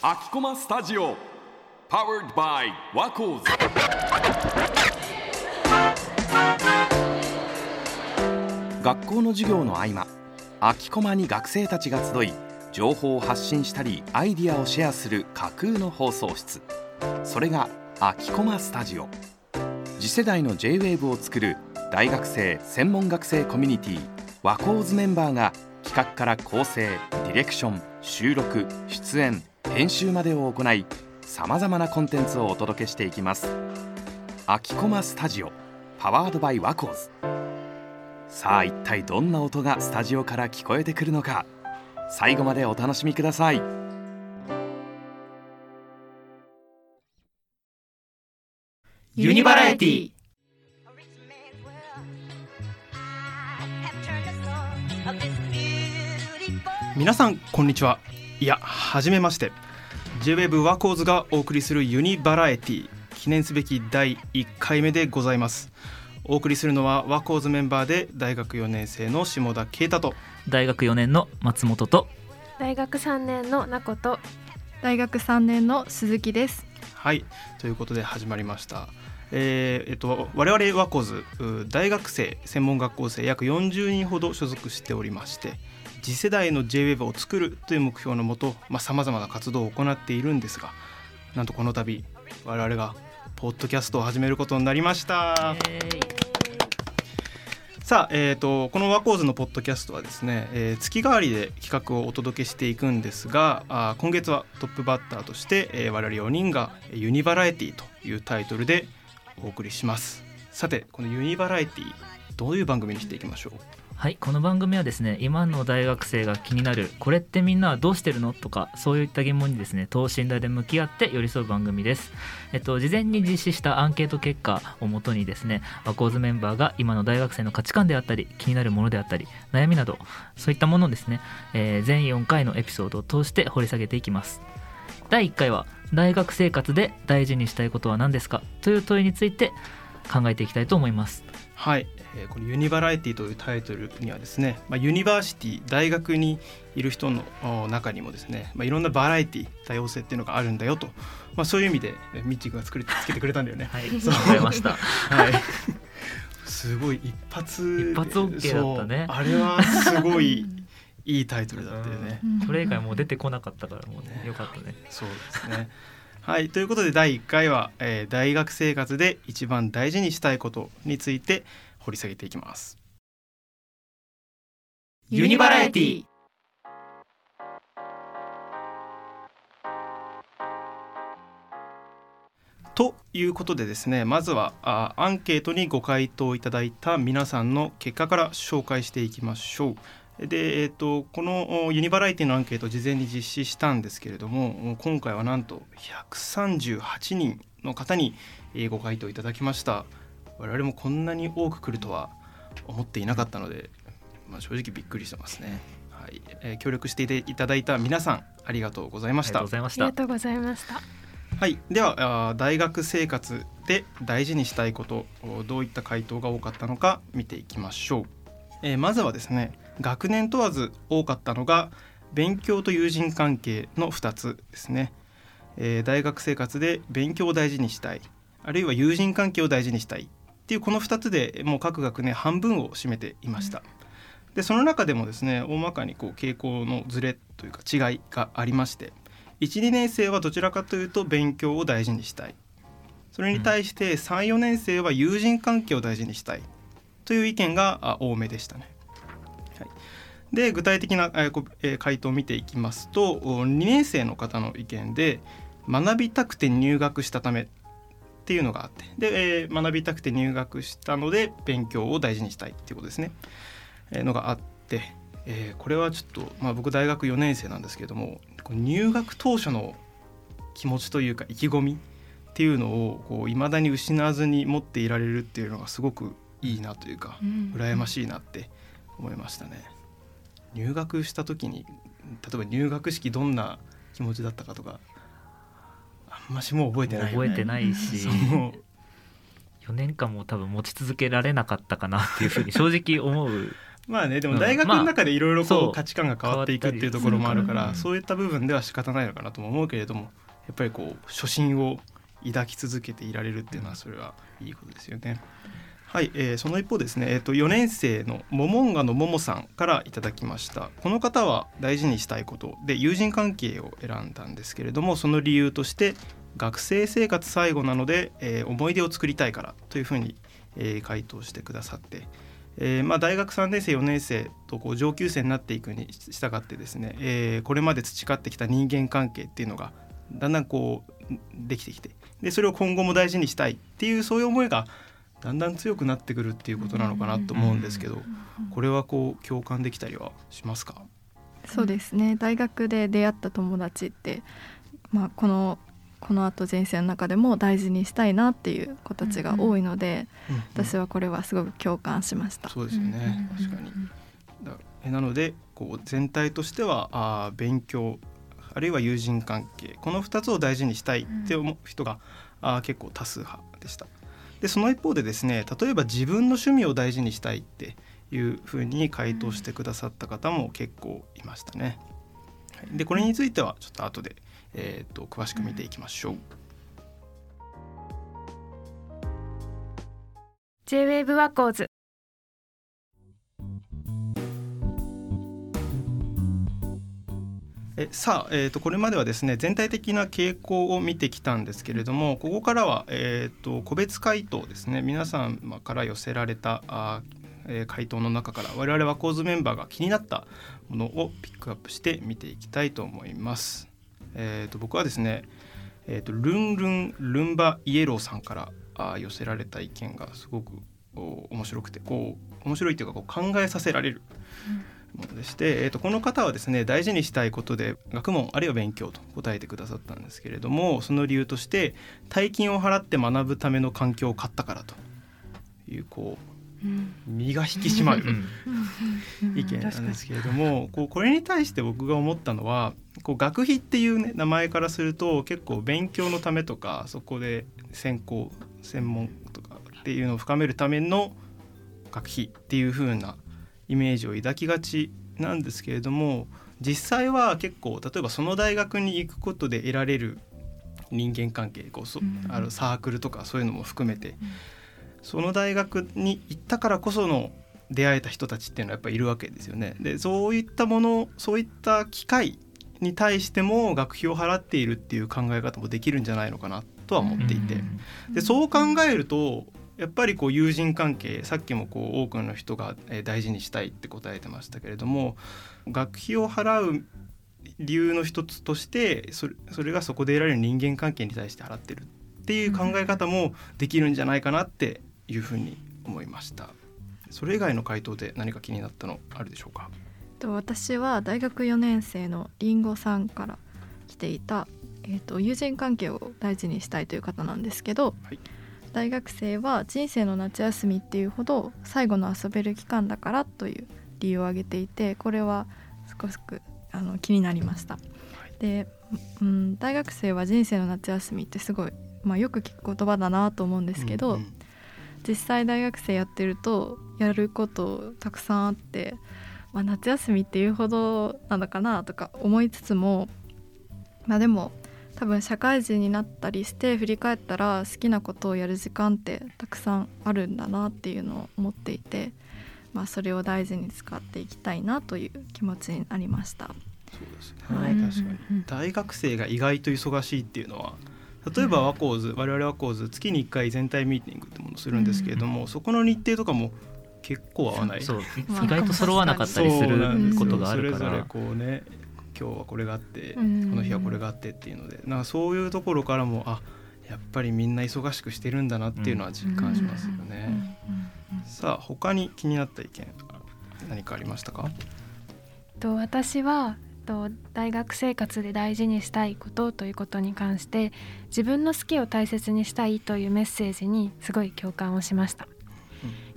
秋駒スタジオ Powered by ワコーズ学校の授業の合間空き駒に学生たちが集い情報を発信したりアイディアをシェアする架空の放送室。それが空き駒スタジオ次世代の J-WAVE を作る大学生専門学生コミュニティワコーズメンバーが企画から構成ディレクション収録出演編集までを行いさまざまなコンテンツをお届けしていきます。秋駒スタジオパワードバイワコーズ。さあ一体どんな音がスタジオから聞こえてくるのか。最後までお楽しみください。ユニバラエティ皆さんこんにちは。いやはじめまして。J-WAVE ワコーズがお送りするユニバラエティ。記念すべき第1回目でございます。お送りするのはワコーズメンバーで大学4年生の下田啓太と。大学4年の松本と。大学3年のなこと。大学3年の鈴木です。はい。ということで始まりましたえーえっと、我々ワコーズ大学生専門学校生約40人ほど所属しておりまして次世代の JWEB を作るという目標のもとさまざ、まな活動を行っているんですがなんとこの度我々がポッドキャストを始めることになりました。さあ、えーと、このワコーズのポッドキャストはですね、えー、月替わりで企画をお届けしていくんですがあ今月はトップバッターとして、えー、我々4人が「ユニバラエティ」というタイトルでお送りします。さてこのユニバラエティどういう番組にしていきましょう？はいこの番組はですね今の大学生が気になるこれってみんなはどうしてるの？とかそういった疑問にですね等身大で向き合って寄り添う番組です。えっと事前に実施したアンケート結果をもとにですねワコーズメンバーが今の大学生の価値観であったり気になるものであったり悩みなどそういったものをですね、えー、全4回のエピソードを通して掘り下げていきます。第1回は大学生活で大事にしたいことは何ですかという問いについて考えていきたいと思いますはい、えー、このユニバラエティというタイトルにはですね、まあ、ユニバーシティ大学にいる人の中にもですね、まあ、いろんなバラエティ多様性っていうのがあるんだよと、まあ、そういう意味でミッチーが作りつけてくれたんだよね。はい、そう思いました。はい。すごい一発一発 OK だったね。あれはすごいいいタイトルだったよね。それ以外もう出てこなかったからもうねよかったね。そうですね。はいということで第1回は、えー、大学生活で一番大事にしたいことについて掘り下げていきます。ユニバラエティということでですねまずはあアンケートにご回答いただいた皆さんの結果から紹介していきましょう。で、えーと、このユニバラエティのアンケート事前に実施したんですけれども今回はなんと138人の方にご回答いただきました。我々もこんなに多く来るとは思っていなかったので、まあ、正直びっくりしてますね、はい。えー、協力していただいた皆さんありがとうございました。ありがとうございました。はい、では大学生活で大事にしたいことどういった回答が多かったのか見ていきましょう、えー、まずはですね学年問わず多かったのが勉強と友人関係の2つですね、えー、大学生活で勉強を大事にしたいあるいは友人関係を大事にしたいっていうこの2つでもう各学年半分を占めていました、でその中でもですね大まかにこう傾向のズレというか違いがありまして12年生はどちらかというと勉強を大事にしたい。それに対して34年生は友人関係を大事にしたいという意見が多めでしたね。はい、で具体的な回答を見ていきますと2年生の方の意見で学びたくて入学したためっていうのがあってで、えー、学びたくて入学したので勉強を大事にしたいっていうことですね、えー、のがあってえー、これはちょっと、まあ、僕大学4年生なんですけれども入学当初の気持ちというか意気込みっていうのをいまだに失わずに持っていられるっていうのがすごくいいなというか、うん、羨ましいなって思いましたね。入学した時に例えば入学式どんな気持ちだったかとかあんましもう覚えてない、ね、覚えてないし 4年間も多分持ち続けられなかったかなっていうふうに正直思う。まあねでもうん。大学の中でいろいろこまあう。価値観が変わっていくっていうところもあるからそういった部分では仕方ないのかなとも思うけれどもやっぱりこう初心を抱き続けていられるっていうのはそれはいいことですよね。はい、えーその一方ですね、えー、と4年生のモモンガのももさんからいただきました。この方は大事にしたいことで友人関係を選んだんですけれどもその理由として学生生活最後なので、えー思い出を作りたいからというふうに、えー回答してくださって、えーまあ、大学3年生4年生とこう上級生になっていくに従ってですね、えーこれまで培ってきた人間関係っていうのがだんだんこうできてきてでそれを今後も大事にしたいっていうそういう思いがだんだん強くなってくるっていうことなのかなと思うんですけどこれはこう共感できたりはしますか？そうですね。大学で出会った友達って、まあ、このこの後人生の中でも大事にしたいなっていう子たちが多いので、私はこれはすごく共感しました。そうですよね。確かに。だえなのでこう全体としてはあー勉強あるいは友人関係この2つを大事にしたいって思う人が、あー結構多数派でしたでその一方でですね例えば自分の趣味を大事にしたいっていうふうに回答してくださった方も結構いましたね、はい。でこれについてはちょっと後で、えー、と詳しく見ていきましょう、J-WAVE ワコーズえさあ、えー、とこれまではですね全体的な傾向を見てきたんですけれどもここからは、えー、と個別回答ですね皆様から寄せられたあー、えー回答の中から我々は構図メンバーが気になったものをピックアップして見ていきたいと思います。えー、と僕はですね、えー、とルンルンルンバイエローさんからあー寄せられた意見がすごくお面白くてこう面白いというかこう考えさせられるものでして、えー、とこの方はですね大事にしたいことで学問あるいは勉強と答えてくださったんですけれどもその理由として大金を払って学ぶための環境を買ったからと。いうこう身が引き締まる意見なんですけれどもこうこれに対して僕が思ったのはこう学費っていう、ね、名前からすると結構勉強のためとかそこで専攻専門とかっていうのを深めるための学費っていう風なイメージを抱きがちなんですけれども実際は結構例えばその大学に行くことで得られる人間関係こうそあるサークルとかそういうのも含めてその大学に行ったからこその出会えた人たちっていうのはやっぱりいるわけですよね。でそういったものそういった機会に対しても学費を払っているっていう考え方もできるんじゃないのかなとは思っていて。でそう考えるとやっぱりこう友人関係さっきもこう多くの人がえー大事にしたいって答えてましたけれども学費を払う理由の一つとしてそれそれがそこで得られる人間関係に対して払ってるっていう考え方もできるんじゃないかなっていうふうに思いました。それ以外の回答で何か気になったのあるでしょうか？と私は大学4年生のりんごさんから来ていた、えー、と友人関係を大事にしたいという方なんですけど、はい大学生は人生の夏休みっていうほど最後の遊べる期間だからという理由を挙げていてこれは少しくあの気になりました。で、うん、大学生は人生の夏休みってすごい、まあ、よく聞く言葉だなと思うんですけど、うんうん実際大学生やってるとやることたくさんあって、まあ、夏休みっていうほどなのかなとか思いつつもまあでも多分社会人になったりして振り返ったら好きなことをやる時間ってたくさんあるんだなっていうのを思っていて、まあ、それを大事に使っていきたいなという気持ちになりました。そうですね、はい。確かに。大学生が意外と忙しいっていうのは例えばワコーズ、我々ワコーズ月に1回全体ミーティングってものをするんですけれども、そこの日程とかも結構合わない。そうまあ意外と揃わなかったりすることがあるかそれぞれらこうね今日はこれがあって、うん。この日はこれがあってっていうのでなんかそういうところからもあやっぱりみんな忙しくしてるんだなっていうのは実感しますよね。さあ他に気になった意見何かありましたか？と私はと大学生活で大事にしたいことということに関して自分の好きを大切にしたいというメッセージにすごい共感をしました、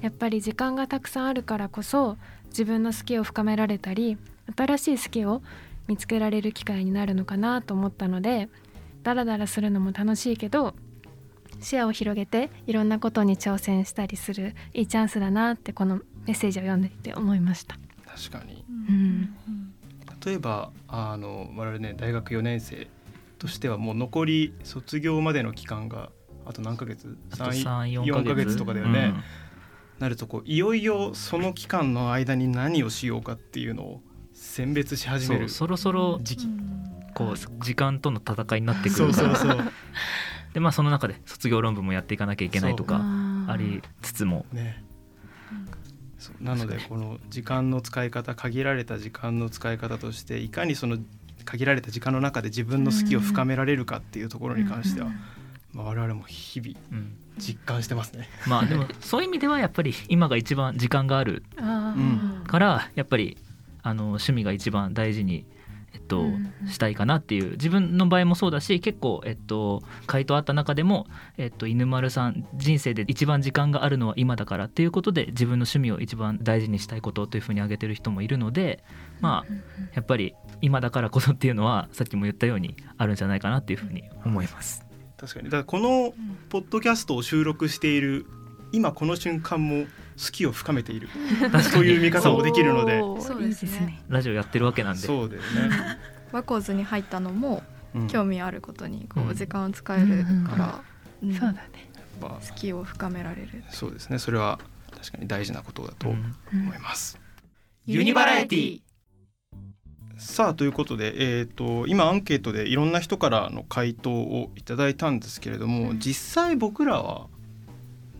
やっぱり時間がたくさんあるからこそ自分の好きを深められたり新しい好きを見つけられる機会になるのかなと思ったのでダラダラするのも楽しいけど視野を広げていろんなことに挑戦したりするいいチャンスだなってこのメッセージを読んでいて思いました。確かに。うん。例えばあの我々ね大学4年生としてはもう残り卒業までの期間があと何ヶ月？あと3 34 4ヶ月とかだよね、うん。なるとこういよいよその期間の間に何をしようかっていうのを選別し始めるそうそろそろ時期こう時間との戦いになってくそうるから。そうそうでまあその中で卒業論文もやっていかなきゃいけないとかありつつも。ね。そうなのでこの時間の使い方限られた時間の使い方としていかにその限られた時間の中で自分の好きを深められるかっていうところに関しては、まあ、我々も日々うん。実感してますね。まあでもそういう意味ではやっぱり今が一番時間があるからやっぱりあの趣味が一番大事に、えっとうんしたいかなっていう。自分の場合もそうだし結構、えっと、回答あった中でも、えっと、犬丸さん人生で一番時間があるのは今だからっていうことで自分の趣味を一番大事にしたいことというふうに挙げてる人もいるのでまあやっぱり今だからこそっていうのはさっきも言ったようにあるんじゃないかなっていうふうに。思います。確かに。だからこのポッドキャストを収録している今この瞬間も好きを深めている。という見方もできるので。そう。ですね。ラジオやってるわけなんで。そうだよね。ワコーズに入ったのもうん。興味あることにこうん。う時間を使えるから、うんそうだね。まあ好きを深められる。そうですね。それは確かに大事なことだとうん。思います。ユニバラエティ。さあということで、えー、と今アンケートでいろんな人からの回答をいただいたんですけれども実際僕らは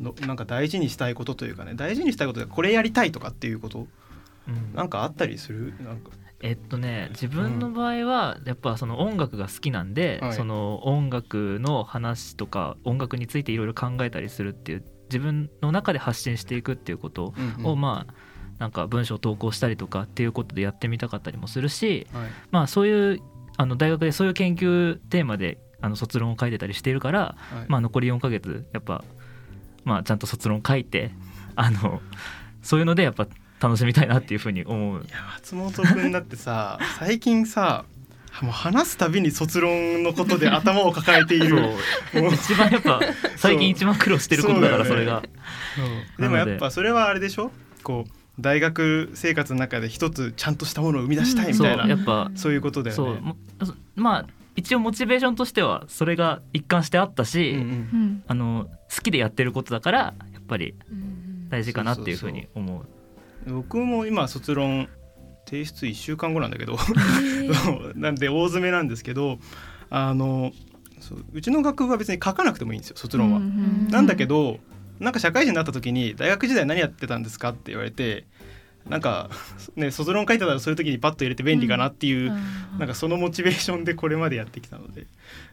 のなんか大事にしたいことというかね大事にしたいことでこれやりたいとかっていうことうん。なんかあったりする？なんか。えっとね自分の場合はやっぱその音楽が好きなんで、はい。その音楽の話とか音楽についていろいろ考えたりするっていう自分の中で発信していくっていうことを、まあなんか文章を投稿したりとかっていうことでやってみたかったりもするし、はい。まあそういうあの大学でそういう研究テーマであの卒論を書いてたりしているから、はい。まあ残り4ヶ月やっぱまあちゃんと卒論書いてあのそういうのでやっぱ楽しみたいなっていうふうに思う。いや松本君だってさ最近さもう話すたびに卒論のことで頭を抱えている。一番やっぱ最近一番苦労してることだからそれが。ねでもやっぱそれはあれでしょ？こう大学生活の中で一つちゃんとしたものを生み出したいみたいな、やっぱそういうことだよね。そうもまあ一応モチベーションとしてはそれが一貫してあったし、うんうん。うん。あの好きでやってることだからやっぱり大事かなっていうふうに思う。僕も今卒論提出1週間後なんだけど なんで大詰めなんですけどあのそううちの学部は別に書かなくてもいいんですよ卒論は。うん。なんだけどなんか社会人になった時に大学時代何やってたんですかって言われてなんか、ね、卒論書いてたらそういう時にパッと入れて便利かなっていう、なんかそのモチベーションでこれまでやってきたので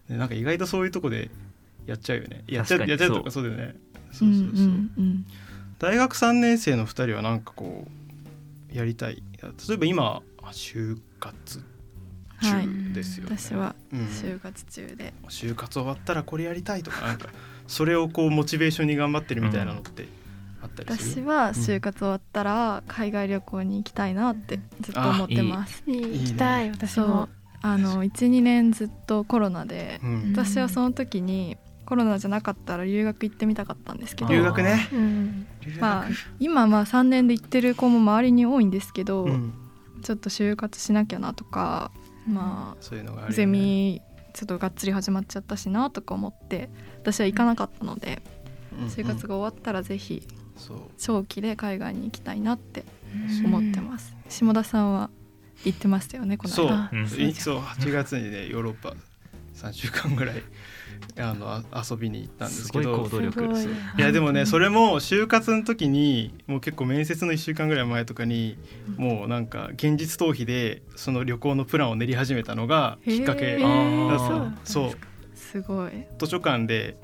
でなんか意外とそういうとこでやっちゃうよね。やっちゃうやっちゃうとかそう。だよね。うそうんそうそううんう。ん大学3年生の2人はなんかこうやりたい。例えば今あ就活はい中ですよね、私はうん。就活中で、就活終わったらこれやりたいとかなんかそれをこうモチベーションに頑張ってるみたいなのってあったりする、私は就活終わったら海外旅行に行きたいなってずっと思ってます。行きたい私そうも。あの12年ずっとコロナでうん。私はその時にコロナじゃなかったら留学行ってみたかったんですけど。留学ね。うん。まあ今まあ3年で行ってる子も周りに多いんですけど、うん。ちょっと就活しなきゃなとかまあそういうね。ゼミちょっとがっつり始まっちゃったしなとか思って私は行かなかったのでうんうん。就活が終わったらぜひ長期で海外に行きたいなって思ってます、下田さんは行ってましたよねこのそう。間うん。いそう8月にねヨーロッパ3週間ぐらいあのあ遊びに行ったんですすごいけど行動力。すごい。やでもねそれも就活の時にもう結構面接の1週間ぐらい前とかにもうなんか現実逃避でその旅行のプランを練り始めたのがきっかけ。へだー。ったそう。すごい。図書館で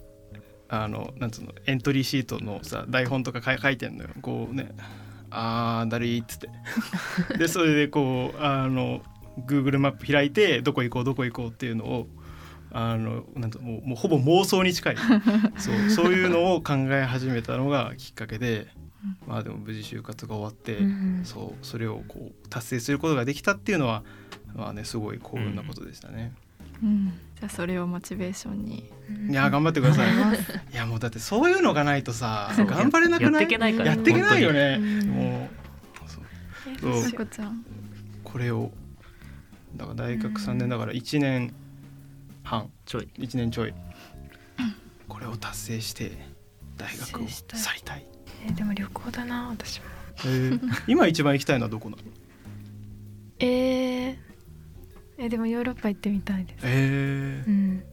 あのなんつうのエントリーシートのさ台本とか書い書いてんのよ。こうねあーだるいっつって。でそれでこうあの Google マップ開いてどこ行こうどこ行こうっていうのをあのなんともうもうほぼ妄想に近い。そうそういうのを考え始めたのがきっかけでまあでも無事就活が終わって、うんそうそれをこう達成することができたっていうのはまあねすごい幸運なことでしたね。うん、じゃあそれをモチベーションに。いや頑張ってください。いやもうだってそういうのがないとさ頑張れなくない？やっていけないからやっていけないよね。うんもう。そう。こちゃん。これをだから大学3年だから1年半。ちょい。1年ちょい。これを達成して大学を去りたい。えーでも旅行だな私も。えー今一番行きたいのはどこなの？えー、えでもヨーロッパ行ってみたいです。えうん。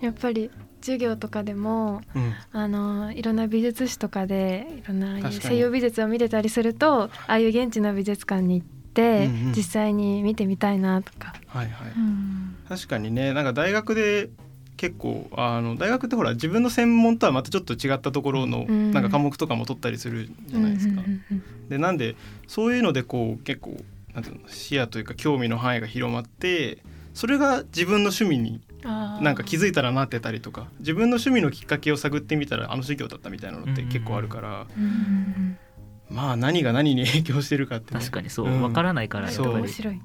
やっぱり授業とかでもうん。あのいろんな美術史とかでいろんな西洋美術を見れたりするとああいう現地の美術館に行って、うんうん実際に見てみたいなとか、はいはい。うん。確かにねなんか大学で結構あの大学ってほら自分の専門とはまたちょっと違ったところのうん。なんか科目とかも取ったりするじゃないですか。うんうんうん。でなんでそういうのでこう結構なんていうの視野というか興味の範囲が広まってそれが自分の趣味になんか気づいたらなってたりとか自分の趣味のきっかけを探ってみたらあの授業だったみたいなのって結構あるから、まあ何が何に影響してるかって、ね、確かにそう。うん。わからないからやっそう。ぱり面白い。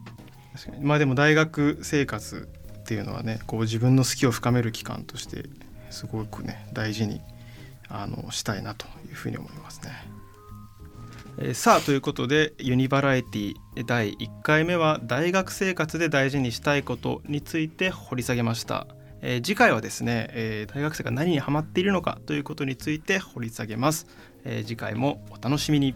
確かに。まあでも大学生活っていうのはねこう自分の好きを深める期間としてすごくね大事にあのしたいなというふうに思いますね。えーさあということでユニバラエティ第1回目は大学生活で大事にしたいことについて掘り下げました。えー次回はですね、えー大学生が何にハマっているのかということについて掘り下げます。え次回もお楽しみに。